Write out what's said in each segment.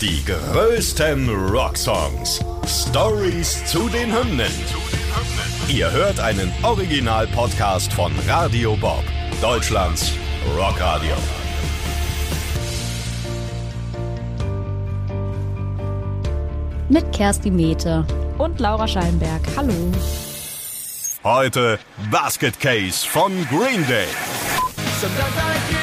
Die größten Rocksongs. Stories zu den Hymnen. Ihr hört einen Original-Podcast von Radio Bob, Deutschlands Rockradio. Mit Kersti Mete und Laura Scheinberg. Hallo. Heute Basket Case von Green Day. Sometimes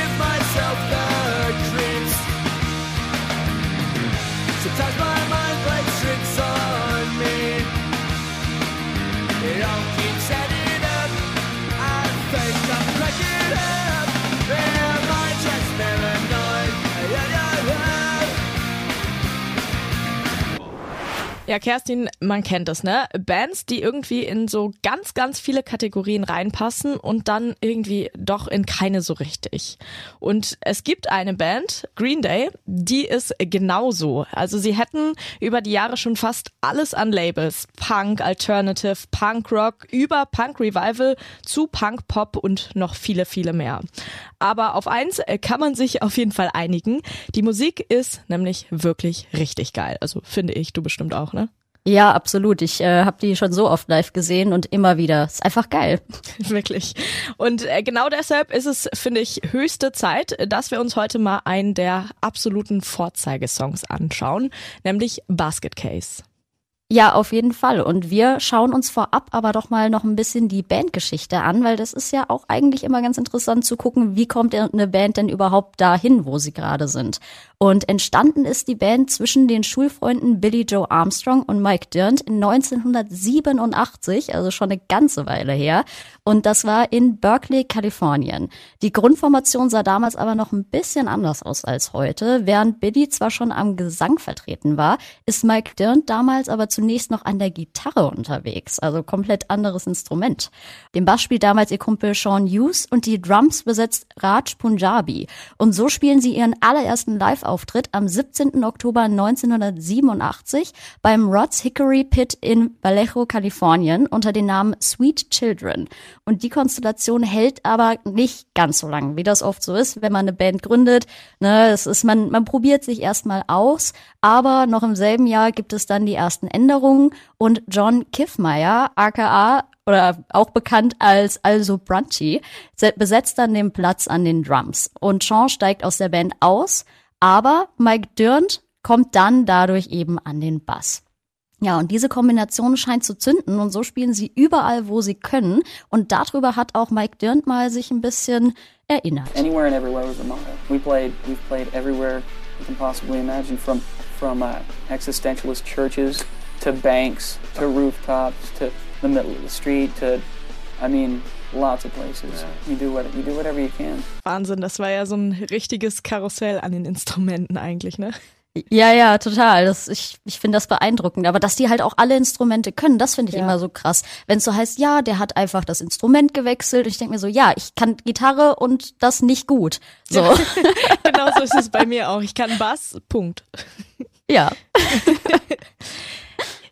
Ja, Kerstin, man kennt es, ne? Bands, die irgendwie in so ganz, ganz viele Kategorien reinpassen und dann irgendwie doch in keine so richtig. Und es gibt eine Band, Green Day, die ist genauso. Also sie hätten über die Jahre schon fast alles an Labels. Punk, Alternative, Punk Rock, über Punk Revival zu Punk Pop und noch viele, viele mehr. Aber auf eins äh, kann man sich auf jeden Fall einigen. Die Musik ist nämlich wirklich richtig geil. Also finde ich, du bestimmt auch, ne? Ja, absolut. Ich äh, habe die schon so oft live gesehen und immer wieder. Ist einfach geil. Wirklich. Und äh, genau deshalb ist es, finde ich, höchste Zeit, dass wir uns heute mal einen der absoluten Vorzeigesongs anschauen, nämlich Basket Case. Ja, auf jeden Fall. Und wir schauen uns vorab aber doch mal noch ein bisschen die Bandgeschichte an, weil das ist ja auch eigentlich immer ganz interessant zu gucken, wie kommt eine Band denn überhaupt dahin, wo sie gerade sind. Und entstanden ist die Band zwischen den Schulfreunden Billy Joe Armstrong und Mike Dirnt in 1987, also schon eine ganze Weile her. Und das war in Berkeley, Kalifornien. Die Grundformation sah damals aber noch ein bisschen anders aus als heute. Während Billy zwar schon am Gesang vertreten war, ist Mike Dirnt damals aber zunächst noch an der Gitarre unterwegs, also komplett anderes Instrument. Den Bass spielt damals ihr Kumpel Sean Hughes und die Drums besetzt Raj Punjabi. Und so spielen sie ihren allerersten Live-Auftritt am 17. Oktober 1987 beim Rod's Hickory Pit in Vallejo, Kalifornien unter dem Namen Sweet Children. Und die Konstellation hält aber nicht ganz so lange, wie das oft so ist, wenn man eine Band gründet. Ne, es ist, man, man probiert sich erstmal aus, aber noch im selben Jahr gibt es dann die ersten Änderungen und John Kiffmeyer, aka oder auch bekannt als Also Brunchy, besetzt dann den Platz an den Drums. Und Sean steigt aus der Band aus, aber Mike Dirnt kommt dann dadurch eben an den Bass. Ja, und diese Kombination scheint zu zünden und so spielen sie überall, wo sie können. Und darüber hat auch Mike Dirnt mal sich ein bisschen erinnert. Anywhere and everywhere was the motto. We played, we've played everywhere you can possibly imagine, from from uh, existentialist churches to banks to rooftops to the middle of the street to, I mean, lots of places. You do what you do whatever you can. Wahnsinn, das war ja so ein richtiges Karussell an den Instrumenten eigentlich, ne? Ja, ja, total. Das, ich ich finde das beeindruckend. Aber dass die halt auch alle Instrumente können, das finde ich Ja. immer so krass. Wenn es so heißt, ja, der hat einfach das Instrument gewechselt. Und ich denke mir so, ja, ich kann Gitarre und das nicht gut. So, genau so ist es bei mir auch. Ich kann Bass, Punkt. ja.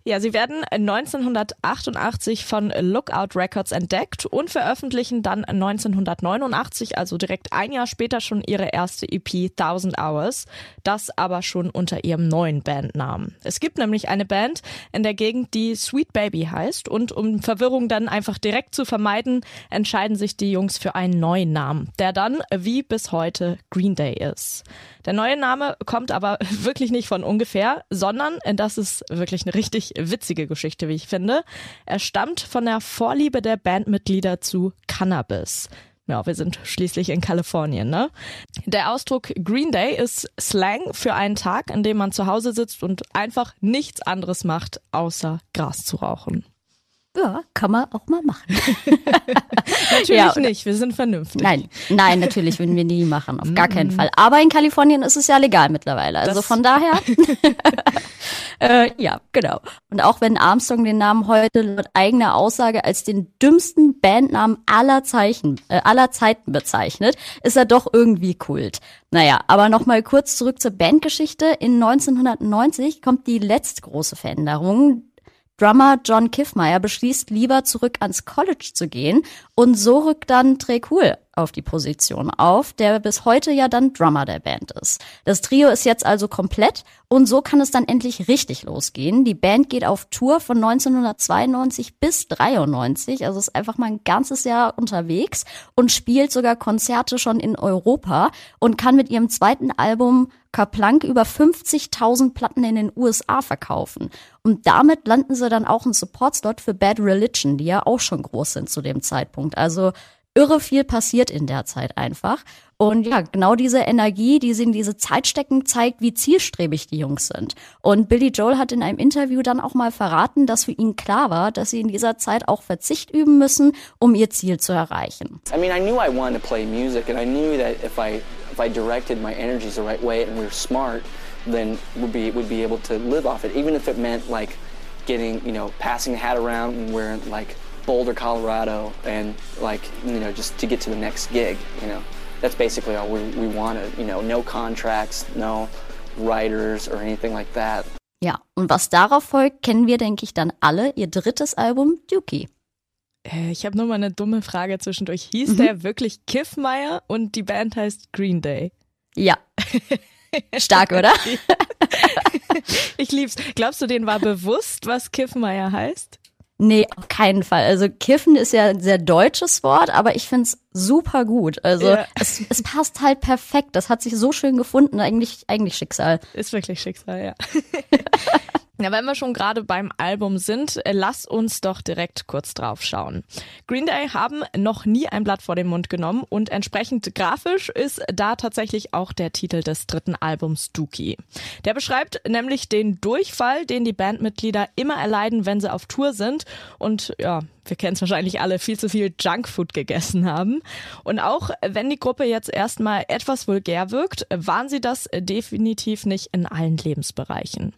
Ja, sie werden 1988 von Lookout Records entdeckt und veröffentlichen dann 1989, also direkt ein Jahr später schon ihre erste EP 1000 Hours, das aber schon unter ihrem neuen Bandnamen. Es gibt nämlich eine Band in der Gegend, die Sweet Baby heißt und um Verwirrung dann einfach direkt zu vermeiden, entscheiden sich die Jungs für einen neuen Namen, der dann wie bis heute Green Day ist. Der neue Name kommt aber wirklich nicht von ungefähr, sondern das ist wirklich eine richtig witzige Geschichte, wie ich finde. Er stammt von der Vorliebe der Bandmitglieder zu Cannabis. Ja, wir sind schließlich in Kalifornien, ne? Der Ausdruck Green Day ist Slang für einen Tag, an dem man zu Hause sitzt und einfach nichts anderes macht, außer Gras zu rauchen. Ja, kann man auch mal machen. Natürlich Ja, nicht, wir sind vernünftig. Nein, nein, natürlich würden wir nie machen, auf gar keinen Fall. Aber in Kalifornien ist es ja legal mittlerweile. Also Das- von daher, äh, ja, genau. Und auch wenn Armstrong den Namen heute laut eigener Aussage als den dümmsten Bandnamen aller Zeichen, äh, aller Zeiten bezeichnet, ist er doch irgendwie Kult. Naja, aber nochmal kurz zurück zur Bandgeschichte. In 1990 kommt die letzte große Veränderung. Drummer John Kiffmeyer beschließt, lieber zurück ans College zu gehen und so rückt dann Trey Cool auf die Position auf, der bis heute ja dann Drummer der Band ist. Das Trio ist jetzt also komplett und so kann es dann endlich richtig losgehen. Die Band geht auf Tour von 1992 bis 93, also ist einfach mal ein ganzes Jahr unterwegs und spielt sogar Konzerte schon in Europa und kann mit ihrem zweiten Album Kaplank über 50.000 Platten in den USA verkaufen. Und damit landen sie dann auch einen Support-Slot für Bad Religion, die ja auch schon groß sind zu dem Zeitpunkt. Also irre viel passiert in der Zeit einfach. Und ja, genau diese Energie, die sie in diese Zeit stecken, zeigt, wie zielstrebig die Jungs sind. Und Billy Joel hat in einem Interview dann auch mal verraten, dass für ihn klar war, dass sie in dieser Zeit auch Verzicht üben müssen, um ihr Ziel zu erreichen. I mean, I knew I wanted to play music, and I knew that if I if I directed my energies the right way and we were smart, then we'd be would be able to live off it, even if it meant like getting you know passing the hat around and we're in like Boulder, Colorado, and like you know just to get to the next gig. You know, that's basically all we we wanted. You know, no contracts, no writers or anything like that. Ja, und was darauf folgt, kennen wir, denke ich, dann alle ihr drittes Album, Dookie. Äh, Ich habe nur mal eine dumme Frage zwischendurch. Hieß der wirklich Kiffmeyer und die Band heißt Green Day? Ja. Stark, oder? Ich lieb's. Glaubst du, denen war bewusst, was Kiffmeyer heißt? Nee, auf keinen Fall. Also Kiffen ist ja ein sehr deutsches Wort, aber ich find's super gut. Also Ja. es, es passt halt perfekt. Das hat sich so schön gefunden. Eigentlich, eigentlich Schicksal. Ist wirklich Schicksal, ja. Ja, wenn wir schon gerade beim Album sind, äh, lass uns doch direkt kurz drauf schauen. Green Day haben noch nie ein Blatt vor den Mund genommen und entsprechend grafisch ist da tatsächlich auch der Titel des dritten Albums Dookie. Der beschreibt nämlich den Durchfall, den die Bandmitglieder immer erleiden, wenn sie auf Tour sind und ja, wir kennen es wahrscheinlich alle, viel zu viel Junkfood gegessen haben. Und auch wenn die Gruppe jetzt erstmal etwas vulgär wirkt, waren sie das definitiv nicht in allen Lebensbereichen.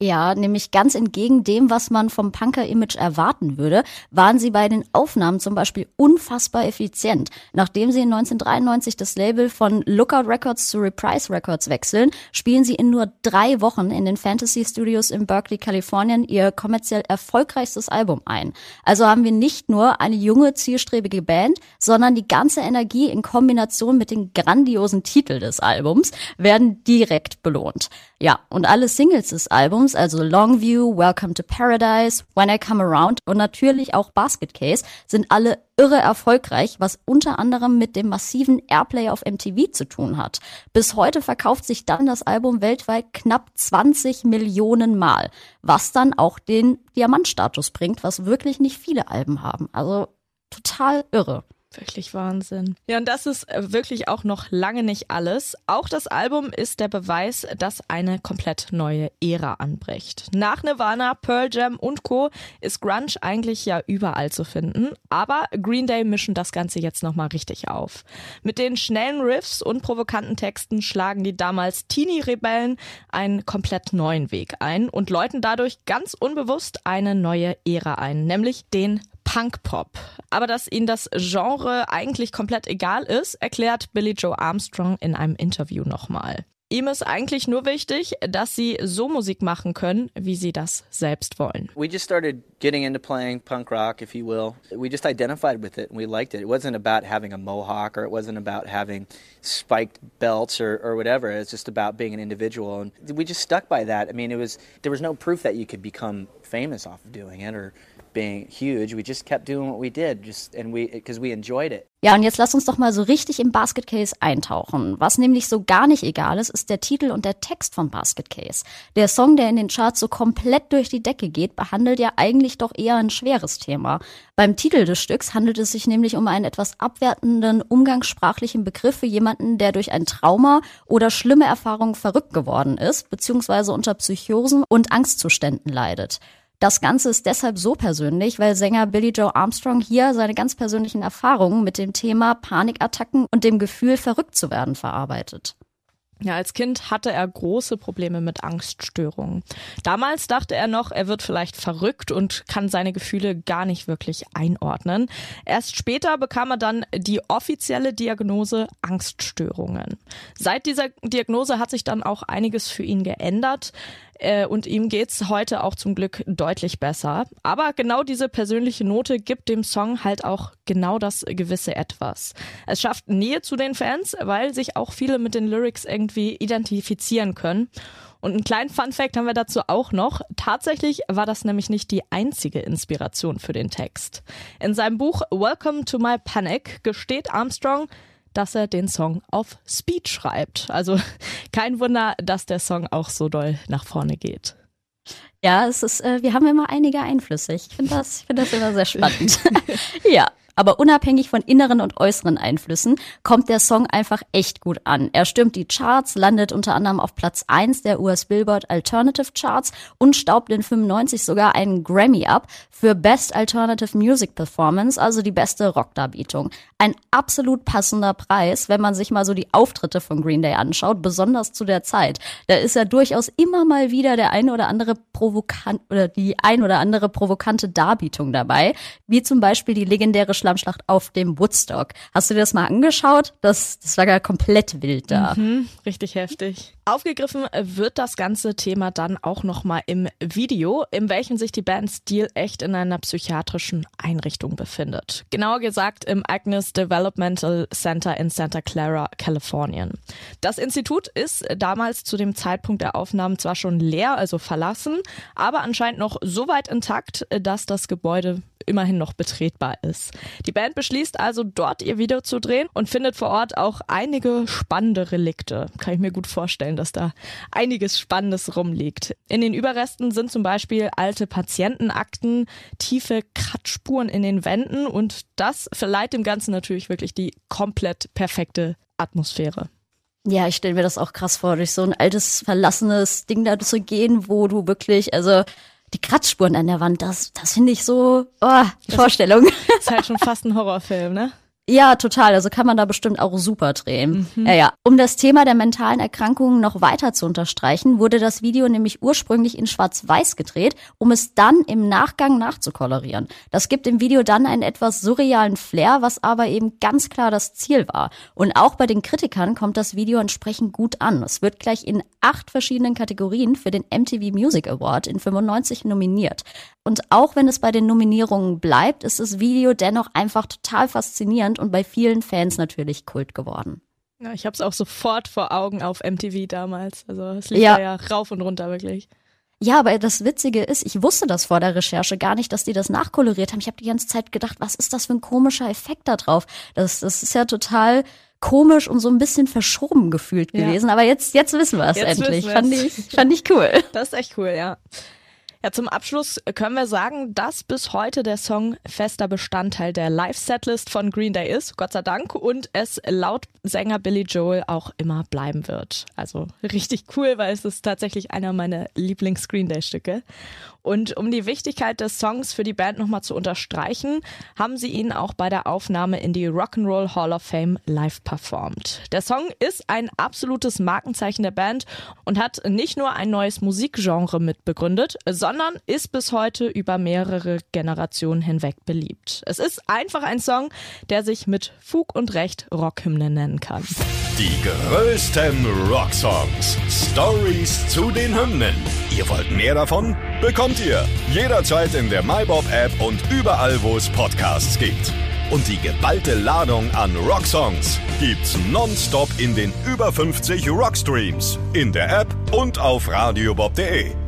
Ja, nämlich ganz entgegen dem, was man vom Punker-Image erwarten würde, waren sie bei den Aufnahmen zum Beispiel unfassbar effizient. Nachdem sie in 1993 das Label von Lookout Records zu Reprise Records wechseln, spielen sie in nur drei Wochen in den Fantasy Studios in Berkeley, Kalifornien ihr kommerziell erfolgreichstes Album ein. Also haben wir nicht nur eine junge, zielstrebige Band, sondern die ganze Energie in Kombination mit dem grandiosen Titel des Albums werden direkt belohnt. Ja, und alle Singles des Albums, also Longview, Welcome to Paradise, When I Come Around und natürlich auch Basket Case, sind alle irre erfolgreich, was unter anderem mit dem massiven Airplay auf MTV zu tun hat. Bis heute verkauft sich dann das Album weltweit knapp 20 Millionen Mal, was dann auch den Diamantstatus bringt, was wirklich nicht viele Alben haben. Also total irre. Wirklich Wahnsinn. Ja, und das ist äh, wirklich auch noch lange nicht alles. Auch das Album ist der Beweis, dass eine komplett neue Ära anbricht. Nach Nirvana, Pearl Jam und Co. ist Grunge eigentlich ja überall zu finden. Aber Green Day mischen das Ganze jetzt nochmal richtig auf. Mit den schnellen Riffs und provokanten Texten schlagen die damals Teenie-Rebellen einen komplett neuen Weg ein und läuten dadurch ganz unbewusst eine neue Ära ein, nämlich den Punkpop. Aber dass ihnen das Genre eigentlich komplett egal ist, erklärt Billy Joe Armstrong in einem Interview nochmal. Ihm ist eigentlich nur wichtig, dass sie so Musik machen können, wie sie das selbst wollen. We just started getting into playing punk rock, if you will. We just identified with it and we liked it. It wasn't about having a mohawk or it wasn't about having spiked belts or, or whatever. It's just about being an individual. And we just stuck by that. I mean, it was there was no proof that you could become famous off of doing it or being huge. We just kept doing what we did, just and we because we enjoyed it. Ja, und jetzt lass uns doch mal so richtig im Basket Case eintauchen. Was nämlich so gar nicht egal ist, ist der Titel und der Text von Basket Case. Der Song, der in den Charts so komplett durch die Decke geht, behandelt ja eigentlich doch eher ein schweres Thema. Beim Titel des Stücks handelt es sich nämlich um einen etwas abwertenden, umgangssprachlichen Begriff für jemanden, der durch ein Trauma oder schlimme Erfahrungen verrückt geworden ist, beziehungsweise unter Psychosen und Angstzuständen leidet. Das Ganze ist deshalb so persönlich, weil Sänger Billy Joe Armstrong hier seine ganz persönlichen Erfahrungen mit dem Thema Panikattacken und dem Gefühl, verrückt zu werden, verarbeitet. Ja, als Kind hatte er große Probleme mit Angststörungen. Damals dachte er noch, er wird vielleicht verrückt und kann seine Gefühle gar nicht wirklich einordnen. Erst später bekam er dann die offizielle Diagnose Angststörungen. Seit dieser Diagnose hat sich dann auch einiges für ihn geändert. Äh, und ihm geht's heute auch zum Glück deutlich besser. Aber genau diese persönliche Note gibt dem Song halt auch genau das gewisse Etwas. Es schafft Nähe zu den Fans, weil sich auch viele mit den Lyrics irgendwie identifizieren können. Und einen kleinen Fun Fact haben wir dazu auch noch. Tatsächlich war das nämlich nicht die einzige Inspiration für den Text. In seinem Buch Welcome to My Panic gesteht Armstrong, dass er den Song auf Speed schreibt. Also kein Wunder, dass der Song auch so doll nach vorne geht. Ja, es ist, äh, wir haben immer einige Einflüsse. Ich finde das, ich finde das immer sehr spannend. ja. Aber unabhängig von inneren und äußeren Einflüssen kommt der Song einfach echt gut an. Er stürmt die Charts, landet unter anderem auf Platz 1 der US Billboard Alternative Charts und staubt in 95 sogar einen Grammy ab für Best Alternative Music Performance, also die beste Rockdarbietung. Ein absolut passender Preis, wenn man sich mal so die Auftritte von Green Day anschaut, besonders zu der Zeit. Da ist ja durchaus immer mal wieder der eine oder andere provokant oder die ein oder andere provokante Darbietung dabei, wie zum Beispiel die legendäre Schlammschlacht auf dem Woodstock. Hast du dir das mal angeschaut? Das, das war ja komplett wild da. Mhm, richtig heftig. Aufgegriffen wird das ganze Thema dann auch nochmal im Video, in welchem sich die Band Steel echt in einer psychiatrischen Einrichtung befindet. Genauer gesagt im Agnes Developmental Center in Santa Clara, Kalifornien. Das Institut ist damals zu dem Zeitpunkt der Aufnahmen zwar schon leer, also verlassen, aber anscheinend noch so weit intakt, dass das Gebäude immerhin noch betretbar ist. Die Band beschließt also dort ihr Video zu drehen und findet vor Ort auch einige spannende Relikte. Kann ich mir gut vorstellen, dass da einiges Spannendes rumliegt. In den Überresten sind zum Beispiel alte Patientenakten, tiefe Kratzspuren in den Wänden und das verleiht dem Ganzen natürlich wirklich die komplett perfekte Atmosphäre. Ja, ich stelle mir das auch krass vor, durch so ein altes, verlassenes Ding da zu gehen, wo du wirklich, also die Kratzspuren an der Wand, das, das finde ich so, oh, die Vorstellung. Ist halt schon fast ein Horrorfilm, ne? Ja, total. Also kann man da bestimmt auch super drehen. Mhm. Ja, ja. Um das Thema der mentalen Erkrankungen noch weiter zu unterstreichen, wurde das Video nämlich ursprünglich in Schwarz-Weiß gedreht, um es dann im Nachgang nachzukolorieren. Das gibt dem Video dann einen etwas surrealen Flair, was aber eben ganz klar das Ziel war. Und auch bei den Kritikern kommt das Video entsprechend gut an. Es wird gleich in acht verschiedenen Kategorien für den MTV Music Award in 95 nominiert. Und auch wenn es bei den Nominierungen bleibt, ist das Video dennoch einfach total faszinierend und bei vielen Fans natürlich Kult geworden. Ja, ich habe es auch sofort vor Augen auf MTV damals. Also es lief Ja. da ja rauf und runter wirklich. Ja, aber das Witzige ist, ich wusste das vor der Recherche gar nicht, dass die das nachkoloriert haben. Ich habe die ganze Zeit gedacht, was ist das für ein komischer Effekt da drauf? Das, das ist ja total komisch und so ein bisschen verschoben gefühlt Ja. gewesen. Aber jetzt, jetzt wissen wir es endlich. Fand ich, fand ich cool. Das ist echt cool, ja. Ja, zum Abschluss können wir sagen, dass bis heute der Song fester Bestandteil der Live-Setlist von Green Day ist, Gott sei Dank, und es laut Sänger Billy Joel auch immer bleiben wird. Also richtig cool, weil es ist tatsächlich einer meiner Lieblings-Green Day-Stücke. Und um die Wichtigkeit des Songs für die Band nochmal zu unterstreichen, haben sie ihn auch bei der Aufnahme in die Rock'n'Roll Hall of Fame live performt. Der Song ist ein absolutes Markenzeichen der Band und hat nicht nur ein neues Musikgenre mitbegründet, sondern ist bis heute über mehrere Generationen hinweg beliebt. Es ist einfach ein Song, der sich mit Fug und Recht Rockhymne nennen kann. Die größten Rocksongs. Stories zu den Hymnen. Ihr wollt mehr davon? Bekommt ihr jederzeit in der MyBob-App und überall, wo es Podcasts gibt. Und die geballte Ladung an Rocksongs gibt's nonstop in den über 50 Rockstreams, in der App und auf radiobob.de.